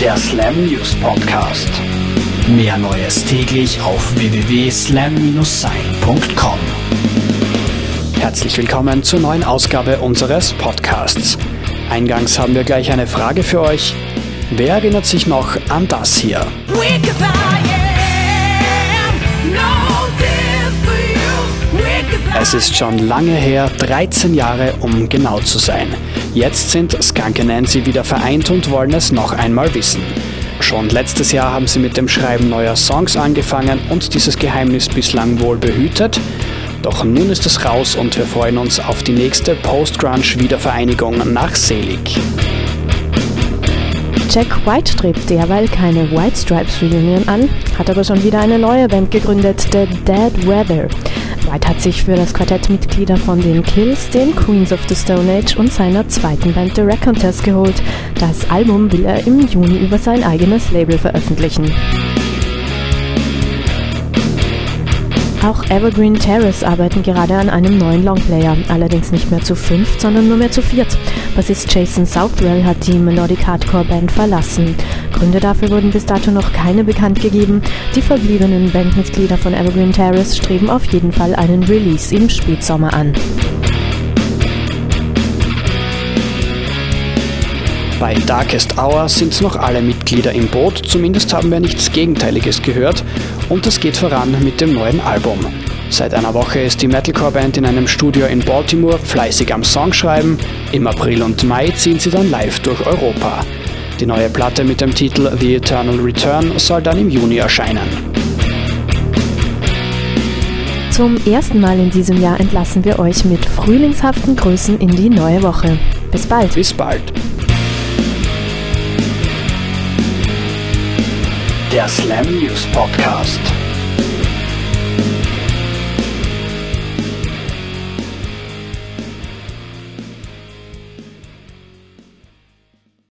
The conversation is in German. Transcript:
Der Slam News Podcast. Mehr Neues täglich auf www.slam-sein.com. Herzlich willkommen zur neuen Ausgabe unseres Podcasts. Eingangs haben wir gleich eine Frage für euch. Wer erinnert sich noch an das hier? Es ist schon lange her, 13 Jahre um genau zu sein. Jetzt sind Skunk Nancy wieder vereint und wollen es noch einmal wissen. Schon letztes Jahr haben sie mit dem Schreiben neuer Songs angefangen und dieses Geheimnis bislang wohl behütet. Doch nun ist es raus und wir freuen uns auf die nächste Post-Grunge-Wiedervereinigung nach Selig. Jack White strebt derweil keine White Stripes Reunion an, hat aber schon wieder eine neue Band gegründet, The Dead Weather. White hat sich für das Quartett Mitglieder von den Kills, den Queens of the Stone Age und seiner zweiten Band The Raconteurs geholt. Das Album will er im Juni über sein eigenes Label veröffentlichen. Auch Evergreen Terrace arbeiten gerade an einem neuen Longplayer, allerdings nicht mehr zu fünft, sondern nur mehr zu viert. Bassist Jason Southwell hat die Melodic Hardcore Band verlassen. Gründe dafür wurden bis dato noch keine bekannt gegeben. Die verbliebenen Bandmitglieder von Evergreen Terrace streben auf jeden Fall einen Release im Spätsommer an. Bei Darkest Hour sind noch alle Mitglieder im Boot, zumindest haben wir nichts Gegenteiliges gehört und es geht voran mit dem neuen Album. Seit einer Woche ist die Metalcore-Band in einem Studio in Baltimore fleißig am Songschreiben. Im April und Mai ziehen sie dann live durch Europa. Die neue Platte mit dem Titel The Eternal Return soll dann im Juni erscheinen. Zum ersten Mal in diesem Jahr entlassen wir euch mit frühlingshaften Grüßen in die neue Woche. Bis bald. Bis bald. Der Slam News Podcast.